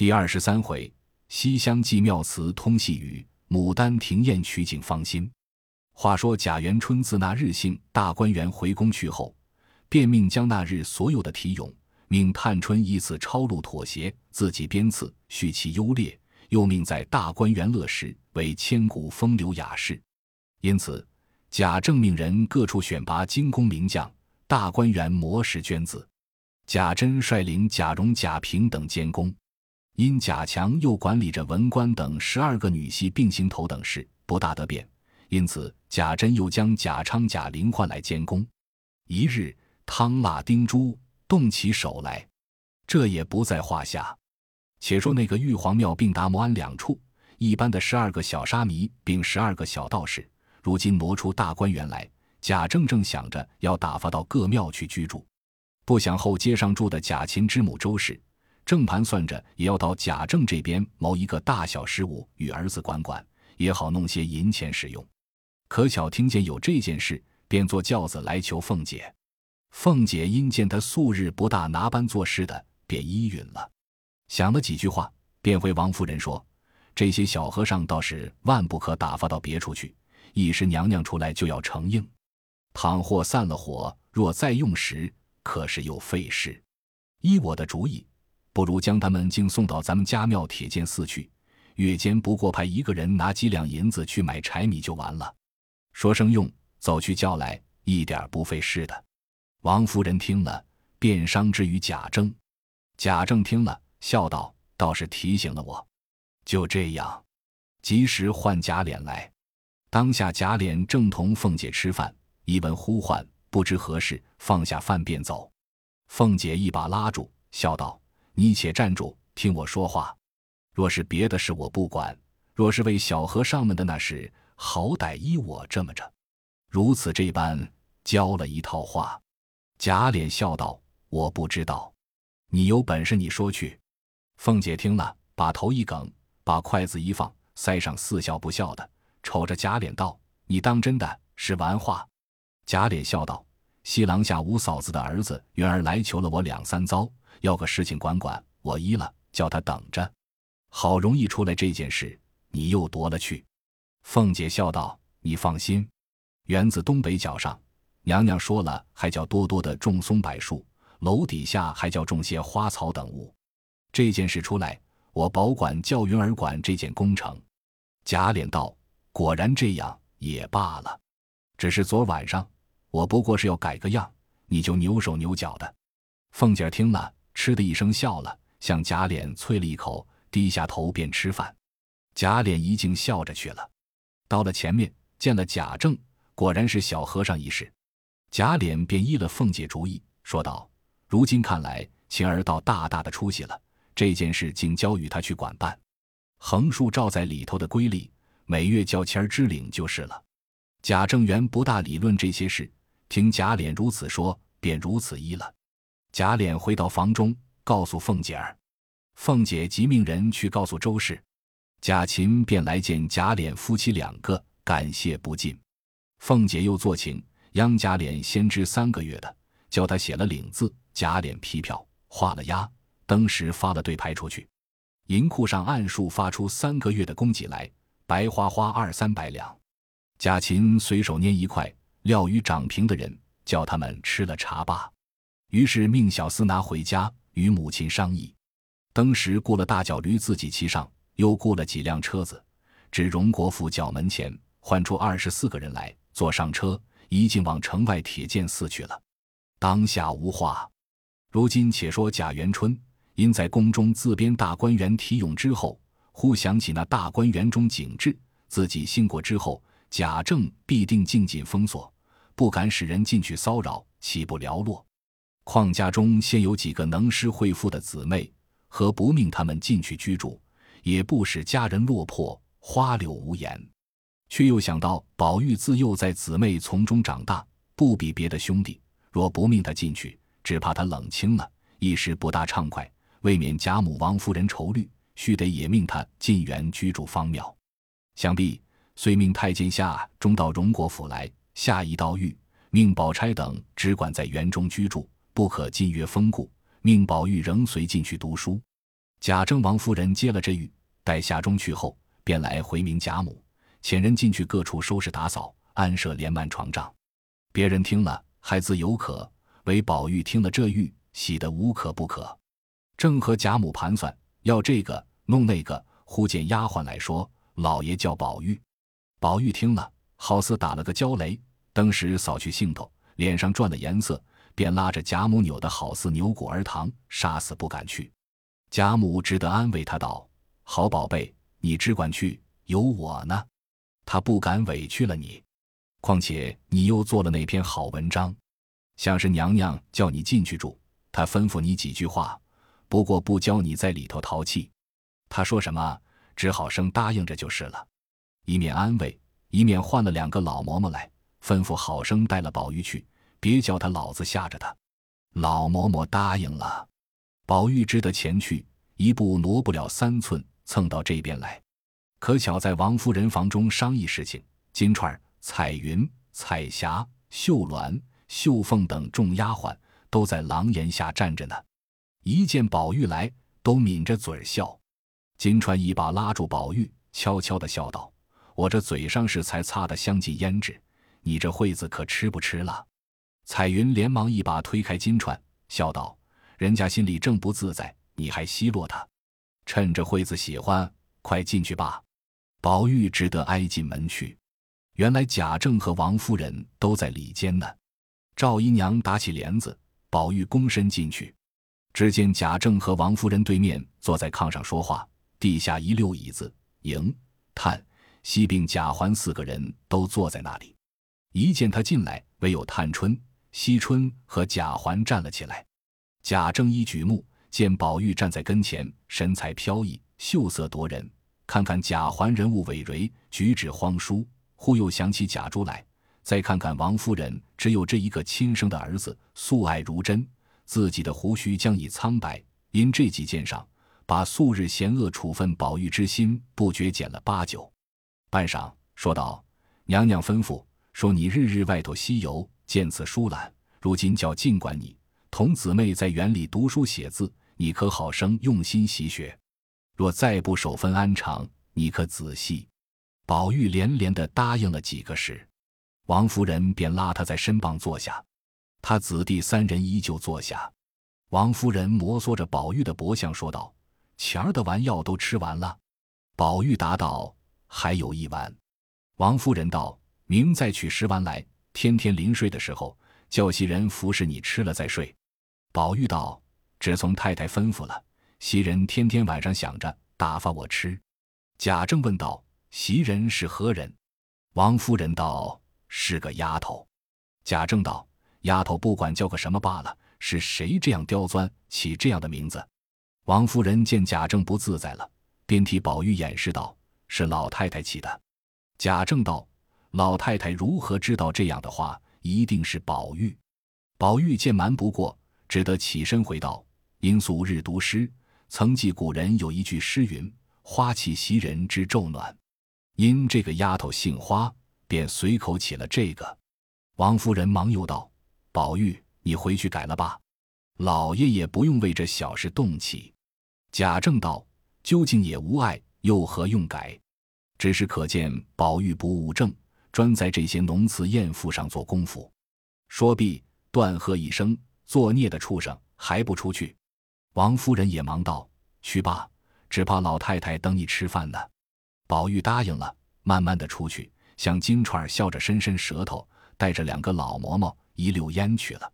第二十三回，西厢记妙词通细语，牡丹庭宴曲景芳心。话说贾元春自那日幸大观园回宫去后，便命将那日所有的题咏，命探春依次抄录妥协，自己编次，续其优劣。又命在大观园乐时，为千古风流雅士。因此，贾政命人各处选拔精工名将，大观园磨石捐字。贾珍率领贾蓉、贾平等监工，因贾强又管理着文官等十二个女系并行头等事，不大得便。因此，贾珍又将贾昌、贾玲换来监工。一日，汤腊丁珠动起手来，这也不在话下。且说那个玉皇庙并达摩庵两处，一般的十二个小沙弥并十二个小道士，如今挪出大观园来。贾政正想着要打发到各庙去居住，不想后街上住的贾琴之母周氏，正盘算着也要到贾政这边谋一个大小事务与儿子管管，也好弄些银钱使用。可巧听见有这件事，便坐轿子来求凤姐。凤姐因见他素日不大拿班做事的，便依允了。想了几句话，便回王夫人说：“这些小和尚倒是万不可打发到别处去，一时娘娘出来就要承应。倘或散了火，若再用时，可是又费事。依我的主意，不如将他们竟送到咱们家庙铁剑寺去，月间不过派一个人拿几两银子去买柴米就完了。说声用，走去叫来，一点不费事的。”王夫人听了，便伤之于贾政。贾政听了。笑道：“倒是提醒了我。”就这样，及时唤贾琏来。当下贾琏正同凤姐吃饭，一闻呼唤，不知何事，放下饭便走。凤姐一把拉住，笑道：“你且站住，听我说话。若是别的事，我不管；若是为小和尚们的那事，好歹依我这么着。如此这般，教了一套话。”贾琏笑道：“我不知道，你有本事你说去。”凤姐听了，把头一梗，把筷子一放，腮上似笑不笑的，瞅着贾琏道：“你当真的是玩话？”贾琏笑道：“西廊下五嫂子的儿子元儿来求了我两三遭，要个事情管管，我依了，叫他等着。好容易出来这件事，你又夺了去。”凤姐笑道：“你放心，园子东北角上，娘娘说了，还叫多多的种松柏树，楼底下还叫种些花草等物。”这件事出来，我保管叫云儿管这件工程。贾琏道：“果然这样也罢了，只是昨晚上我不过是要改个样，你就扭手扭脚的。”凤姐听了，嗤的一声笑了，向贾琏啐了一口，低下头便吃饭。贾琏一径笑着去了。到了前面，见了贾政，果然是小和尚一事。贾琏便依了凤姐主意，说道：“如今看来，晴儿倒大大的出息了。”这件事竟交与他去管办，横竖照在里头的规例，每月叫钱儿支领就是了。贾政原不大理论这些事，听贾琏如此说，便如此依了。贾琏回到房中，告诉凤姐儿，凤姐即命人去告诉周氏，贾琴便来见贾琏夫妻两个，感谢不尽。凤姐又作请央贾琏先支三个月的，叫他写了领字，贾琏批票，画了押。当时发了对牌出去，银库上按数发出三个月的供给来，白花花二三百两。贾琴随手拈一块，料与掌平的人，叫他们吃了茶罢。于是命小厮拿回家，与母亲商议。当时雇了大脚驴自己骑上，又雇了几辆车子，至荣国府角门前，唤出二十四个人来，坐上车，一径往城外铁剑寺去了。当下无话。如今且说贾元春。因在宫中自编大观园题咏之后，忽想起那大观园中景致，自己兴过之后，贾政必定禁禁封锁，不敢使人进去骚扰，岂不寥落？况家中现有几个能诗会赋的姊妹，何不命他们进去居住，也不使家人落魄，花柳无言。却又想到宝玉自幼在姊妹丛中长大，不比别的兄弟，若不命他进去，只怕他冷清了，一时不大畅快。未免贾母、王夫人愁虑，须得也命他进园居住方妙。想必遂命太监下中到荣国府来，下一道谕，命宝钗等只管在园中居住，不可禁约封顾。命宝玉仍随进去读书。贾政王夫人接了这玉，待夏中去后，便来回明贾母，遣人进去各处收拾打扫，安设帘幔床帐。别人听了还自有可，唯宝玉听了这玉，喜得无可不可。正和贾母盘算要这个弄那个，忽见丫鬟来说：“老爷叫宝玉。”宝玉听了，好似打了个焦雷，当时扫去兴头，脸上转了颜色，便拉着贾母扭得好似牛骨儿堂，杀死不敢去。贾母只得安慰他道：“好宝贝，你只管去，有我呢。他不敢委屈了你。况且你又做了那篇好文章，像是娘娘叫你进去住，她吩咐你几句话，不过不教你在里头淘气。她说什么，只好生答应着就是了。一面安慰，一面换了两个老嬷嬷来，吩咐好生带了宝玉去，别叫他老子吓着他。老嬷嬷答应了。”宝玉只得前去，一步挪不了三寸，蹭到这边来。可巧在王夫人房中商议事情，金钏、彩云、彩霞、秀鸾、秀凤等众丫鬟都在廊檐下站着呢。一见宝玉来，都抿着嘴笑。金钏一把拉住宝玉，悄悄的笑道：“我这嘴上是才擦的香尽胭脂，你这惠子可吃不吃了？”彩云连忙一把推开金钏，笑道。人家心里正不自在，你还奚落他？趁着惠子喜欢，快进去吧。宝玉只得挨进门去。原来贾政和王夫人都在里间呢。赵姨娘打起帘子，宝玉躬身进去，只见贾政和王夫人对面坐在炕上说话，地下一溜椅子，迎、探、西并贾环四个人都坐在那里。一见他进来，唯有探春、惜春和贾环站了起来。贾政一举目见宝玉站在跟前，神采飘逸，秀色夺人。看看贾环人物伟蕤，举止荒疏，忽又想起贾珠来。再看看王夫人，只有这一个亲生的儿子，素爱如珍。自己的胡须将已苍白，因这几件上，把素日嫌恶处分宝玉之心不觉减了八九。半晌，说道：“娘娘吩咐说，你日日外头西游，见此疏懒，如今叫尽管你。”同姊妹在园里读书写字，你可好生用心习学。若再不守分安常，你可仔细。宝玉连连的答应了几个事，王夫人便拉他在身旁坐下，他子弟三人依旧坐下。王夫人摩挲着宝玉的脖项说道：“前儿的丸药都吃完了。”宝玉答道：“还有一丸。”王夫人道：“明再取十丸来，天天临睡的时候，叫袭人服侍你吃了再睡。”宝玉道：“只从太太吩咐了，袭人天天晚上想着打发我吃。”贾政问道：“袭人是何人？”王夫人道：“是个丫头。”贾政道：“丫头不管叫个什么罢了，是谁这样刁钻，起这样的名字？”王夫人见贾政不自在了，便替宝玉掩饰道：“是老太太起的。”贾政道：“老太太如何知道这样的话？一定是宝玉。”宝玉见瞒不过。只得起身回道：“因素日读诗，曾记古人有一句诗云：‘花气袭人之昼暖’。因这个丫头姓花，便随口起了这个。”王夫人忙又道：“宝玉，你回去改了吧，老爷也不用为这小事动气。”贾政道：“究竟也无碍，又何用改？只是可见宝玉不务正，专在这些浓词艳赋上做功夫。”说毕，断喝一声。作孽的畜生还不出去！王夫人也忙道：“去吧，只怕老太太等你吃饭呢。”宝玉答应了，慢慢的出去，向金钏笑着伸伸舌头，带着两个老嬷嬷一溜烟去了。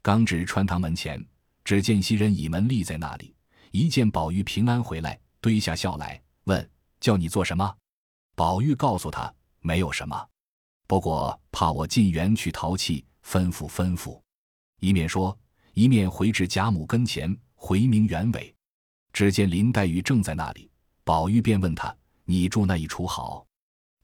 刚至穿堂门前，只见袭人倚门立在那里，一见宝玉平安回来，堆下笑来，问：“叫你做什么？”宝玉告诉他：“没有什么，不过怕我进园去淘气，吩咐吩咐。”一面说，一面回至贾母跟前，回明原委。只见林黛玉正在那里，宝玉便问他：“你住那一处好？”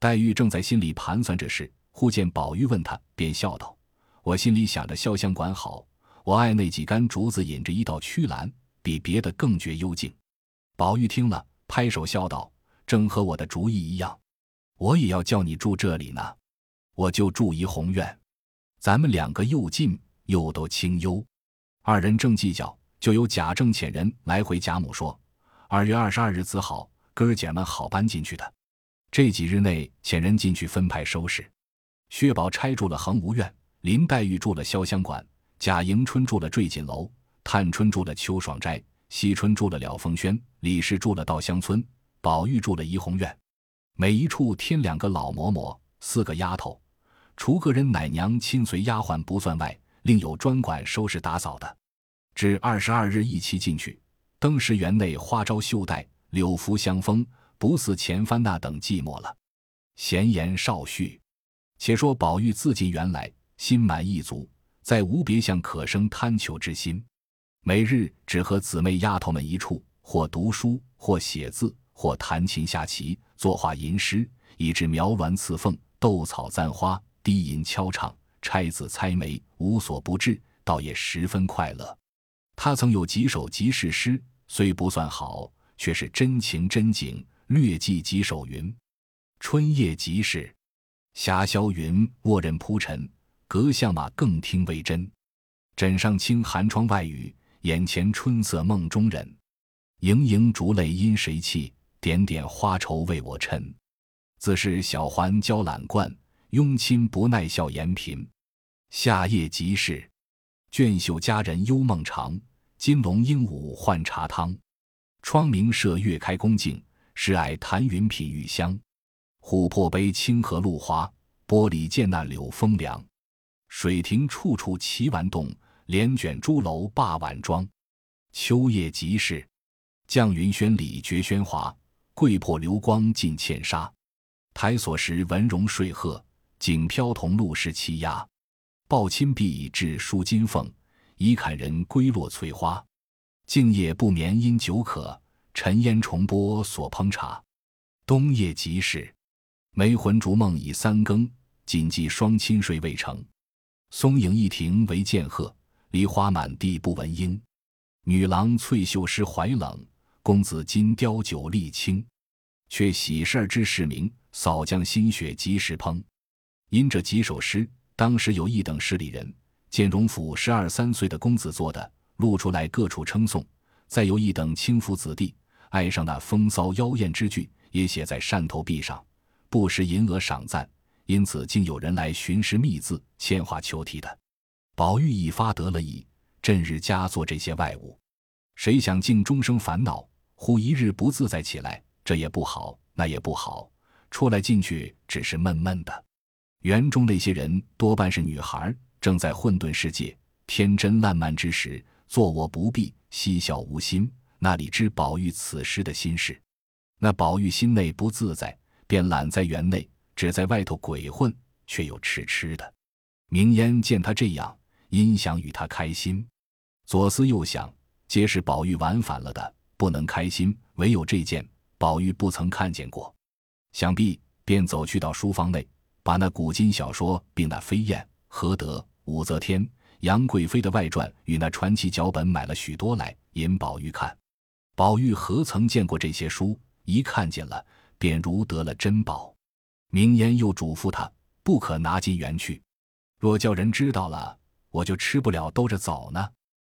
黛玉正在心里盘算这事，忽见宝玉问他，便笑道：“我心里想着潇湘馆好，我爱那几杆竹子引着一道曲栏，比别的更觉幽静。”宝玉听了，拍手笑道：“正和我的主意一样，我也要叫你住这里呢。我就住怡红院，咱们两个又近。”又都清幽，二人正计较，就有贾政遣人来回贾母说：“二月二十二日子好，哥儿姐们好搬进去的。这几日内遣人进去分派收拾。薛宝钗住了恒芜院，林黛玉住了潇湘馆，贾迎春住了坠锦楼，探春住了秋爽斋，惜春住了了凤轩，李氏住了稻香村，宝玉住了怡红院。每一处添两个老嬷嬷，四个丫头，除个人奶娘亲随丫鬟不算外，另有专管收拾打扫的。至二十二日一齐进去，登时园内花招绣带，柳拂香风，不似前番那等寂寞了。闲言少叙。且说宝玉自进园来，心满意足，再无别项可生贪求之心。每日只和姊妹丫头们一处，或读书，或写字，或弹琴下棋，作画吟诗，以致描鸾刺凤，斗草簪花，低吟敲唱，拆字猜眉，无所不至，倒也十分快乐。他曾有几首即事诗，虽不算好，却是真情真景。略记几首云：春夜即事。霞霄云卧刃铺陈，隔相马更听为真。枕上清寒窗外雨，眼前春色梦中人。盈盈烛泪因谁泣？点点花愁为我衬。自是小环娇懒惯，拥亲不耐笑颜频。夏夜即事，卷袖佳人幽梦长。金龙鹦鹉换茶汤。窗明射月开宫镜，时矮檀云品玉香。琥珀杯清荷露花，玻璃见那柳风凉。水亭处处奇玩动，帘卷朱楼罢晚妆。秋夜即事，绛云轩里绝喧哗，桂魄流光尽茜纱。台锁时文容睡鹤，景飘桐露湿栖鸦。抱亲壁至梳金凤，倚槛人归落翠花。静夜不眠因酒渴，沉烟重播所烹茶。冬夜即事。梅魂逐梦已三更，谨记双亲睡未成。松影一庭为见鹤，梨花满地不闻莺。女郎翠袖湿怀冷，公子金貂酒力轻。却喜事儿之始明，扫将新雪及时烹。因这几首诗，当时有一等市里人见荣府十二三岁的公子做的，录出来各处称颂；再有一等轻浮子弟爱上那风骚妖艳之句，也写在扇头壁上。不时银额赏赞，因此竟有人来寻诗觅字、签画求题的。宝玉一发得了意，阵日佳作这些外物，谁想竟终生烦恼。忽一日不自在起来，这也不好，那也不好，出来进去只是闷闷的。园中那些人多半是女孩，正在混沌世界、天真烂漫之时，坐卧不避，嬉笑无心，那里知宝玉此时的心事？那宝玉心内不自在。便懒在园内，只在外头鬼混，却又痴痴的。明烟见他这样，因想与他开心，左思右想，皆是宝玉玩反了的，不能开心。唯有这件，宝玉不曾看见过，想必便走去到书房内，把那古今小说，并那飞燕、何德、武则天、杨贵妃的外传与那传奇脚本买了许多来，引宝玉看。宝玉何曾见过这些书？一看见了。便如得了珍宝，明烟又嘱咐他不可拿进园去，若叫人知道了，我就吃不了兜着走呢。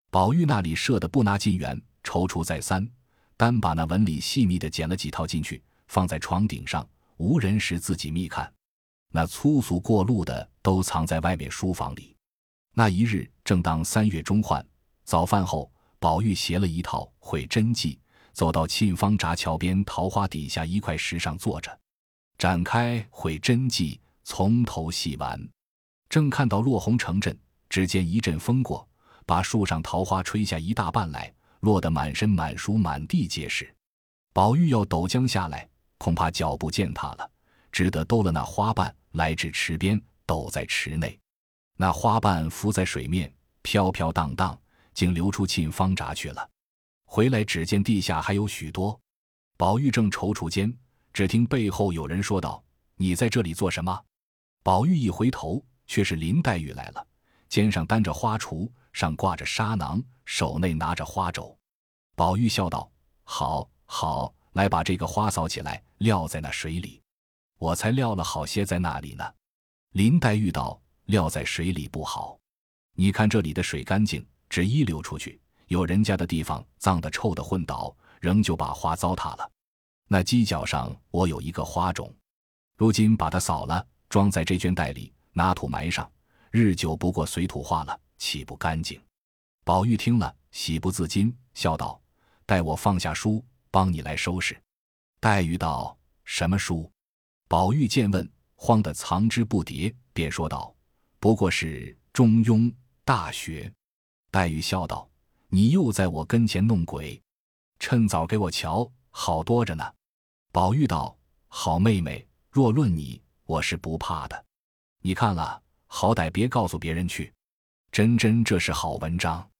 宝玉那里设的不拿进园，踌躇再三，单把那文理细密的捡了几套进去，放在床顶上，无人时自己密看。那粗俗过路的都藏在外面书房里。那一日正当三月中换，早饭后，宝玉携了一套《会真迹》。走到沁芳闸桥边桃花底下一块石上坐着，展开会真迹，从头细玩。正看到落红成阵，只见一阵风过，把树上桃花吹下一大半来，落得满身满书满地皆是。宝玉要陡将下来，恐怕脚步践踏了，只得兜了那花瓣来至池边，抖在池内。那花瓣浮在水面，飘飘荡荡，竟流出沁芳闸去了。回来，只见地下还有许多。宝玉正踌躇间，只听背后有人说道：“你在这里做什么？”宝玉一回头，却是林黛玉来了，肩上担着花锄，上挂着纱囊，手内拿着花帚。宝玉笑道：“好，好，来把这个花扫起来，撂在那水里。我才撂了好些在那里呢。”林黛玉道：“撂在水里不好，你看这里的水干净，只一流出去。”有人家的地方脏的臭的混倒，仍旧把花糟蹋了。那犄角上我有一个花种，如今把它扫了，装在这绢袋里，拿土埋上，日久不过随土化了，岂不干净？宝玉听了，喜不自禁，笑道：“待我放下书，帮你来收拾。”黛玉道：“什么书？”宝玉见问，慌得藏之不迭，便说道：“不过是《中庸》《大学》。”黛玉笑道：“你又在我跟前弄鬼，趁早给我瞧，好多着呢。”宝玉道：“好妹妹，若论你，我是不怕的。你看了，好歹别告诉别人去。真真这是好文章，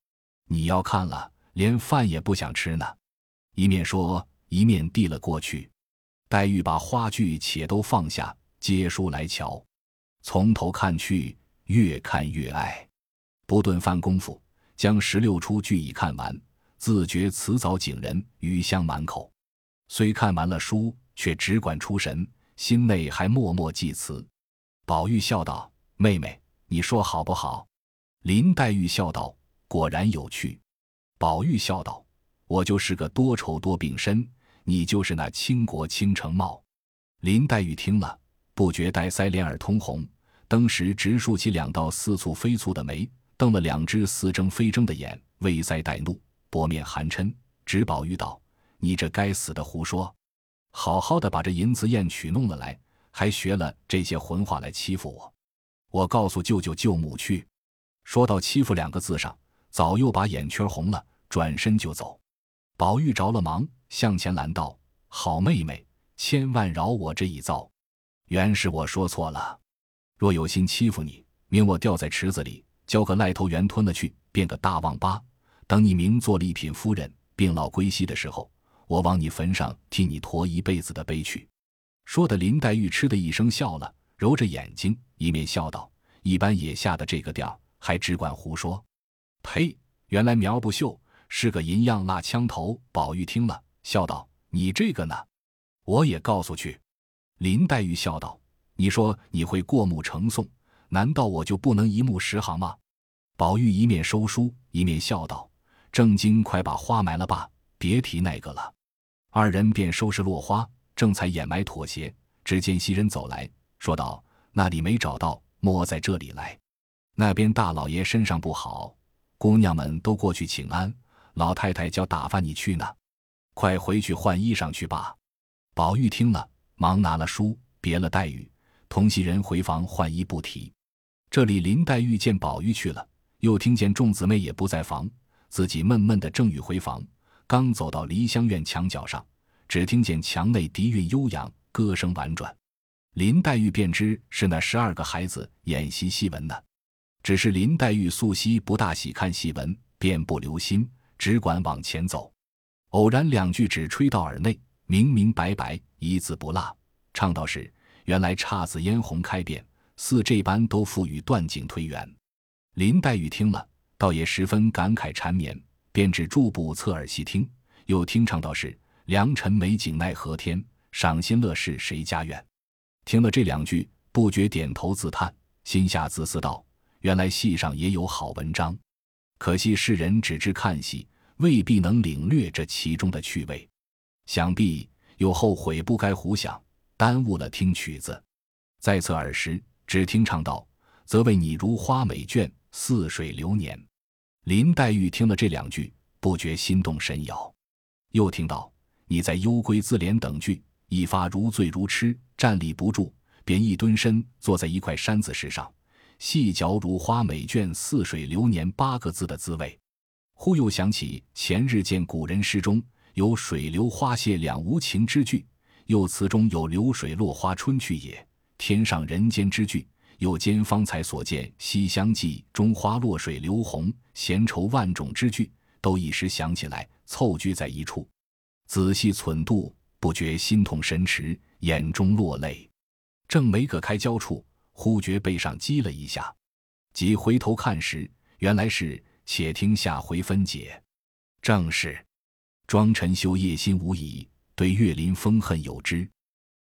你要看了，连饭也不想吃呢。”一面说，一面递了过去。黛玉把花具且都放下，接书来瞧，从头看去，越看越爱，不顿饭功夫。将十六出俱已看完，自觉词藻景人，余香满口。虽看完了书，却只管出神，心内还默默记词。宝玉笑道：“妹妹，你说好不好？”林黛玉笑道：“果然有趣。”宝玉笑道：“我就是个多愁多病身，你就是那倾国倾城貌。”林黛玉听了，不觉带腮脸耳通红，登时直竖起两道似蹙非蹙的眉。瞪了两只似睁非睁的眼，微腮带怒，薄面含嗔，指宝玉道：“你这该死的胡说！好好的把这银子砚曲弄了来，还学了这些混话来欺负我！我告诉舅舅舅母去。”说到“欺负”两个字上，早又把眼圈红了，转身就走。宝玉着了忙，向前拦道：“好妹妹，千万饶我这一遭，原是我说错了。若有心欺负你，命我掉在池子里。”交个癞头猿吞了去，变个大旺八。等你名做了一品夫人，病老归西的时候，我往你坟上替你驮一辈子的悲去。说的林黛玉嗤的一声笑了，揉着眼睛，一面笑道：“一般也下的这个调，还只管胡说。呸！原来苗不秀是个银样蜡枪头。”宝玉听了，笑道：“你这个呢？我也告诉去。”林黛玉笑道：“你说你会过目成诵。”难道我就不能一目十行吗？宝玉一面收书，一面笑道：“正经，快把花埋了吧，别提那个了。”二人便收拾落花，正才掩埋妥协，只见袭人走来说道：“那里没找到，莫在这里来。那边大老爷身上不好，姑娘们都过去请安，老太太叫打发你去呢，快回去换衣裳去吧。”宝玉听了，忙拿了书，别了黛玉，同袭人回房换衣，不提。这里林黛玉见宝玉去了，又听见众姊妹也不在房，自己闷闷的正欲回房，刚走到梨香院墙角上，只听见墙内笛韵悠扬，歌声婉转，林黛玉便知是那十二个孩子演习戏文呢。只是林黛玉素昔不大喜看戏文，便不留心，只管往前走。偶然两句只吹到耳内，明明白白，一字不落，唱到是原来姹紫嫣红开遍。似这般都赋予断井推圆，林黛玉听了，倒也十分感慨缠绵，便只住步侧耳细听。又听唱道是良辰美景奈何天，赏心乐事谁家院。听了这两句，不觉点头自叹，心下自私道：原来戏上也有好文章，可惜世人只知看戏，未必能领略这其中的趣味。想必又后悔不该胡想，耽误了听曲子。再侧耳时。只听唱道：“则为你如花美眷，似水流年。”林黛玉听了这两句，不觉心动神摇。又听到：“你在幽闺自怜等句，一发如醉如痴，站立不住，便一蹲身坐在一块山子石上，细嚼如花美眷，似水流年八个字的滋味。”忽又想起前日见古人诗中有“水流花谢两无情”之句，又词中有“流水落花春去也”。天上人间之句，又兼方才所见《西厢记》中花落水流红，闲愁万种之句，都一时想起来，凑聚在一处，仔细忖度，不觉心痛神驰，眼中落泪。正没个开交处，忽觉背上击了一下，即回头看时，原来是且听下回分解。正是：庄臣修业心无疑，对岳林风恨有之。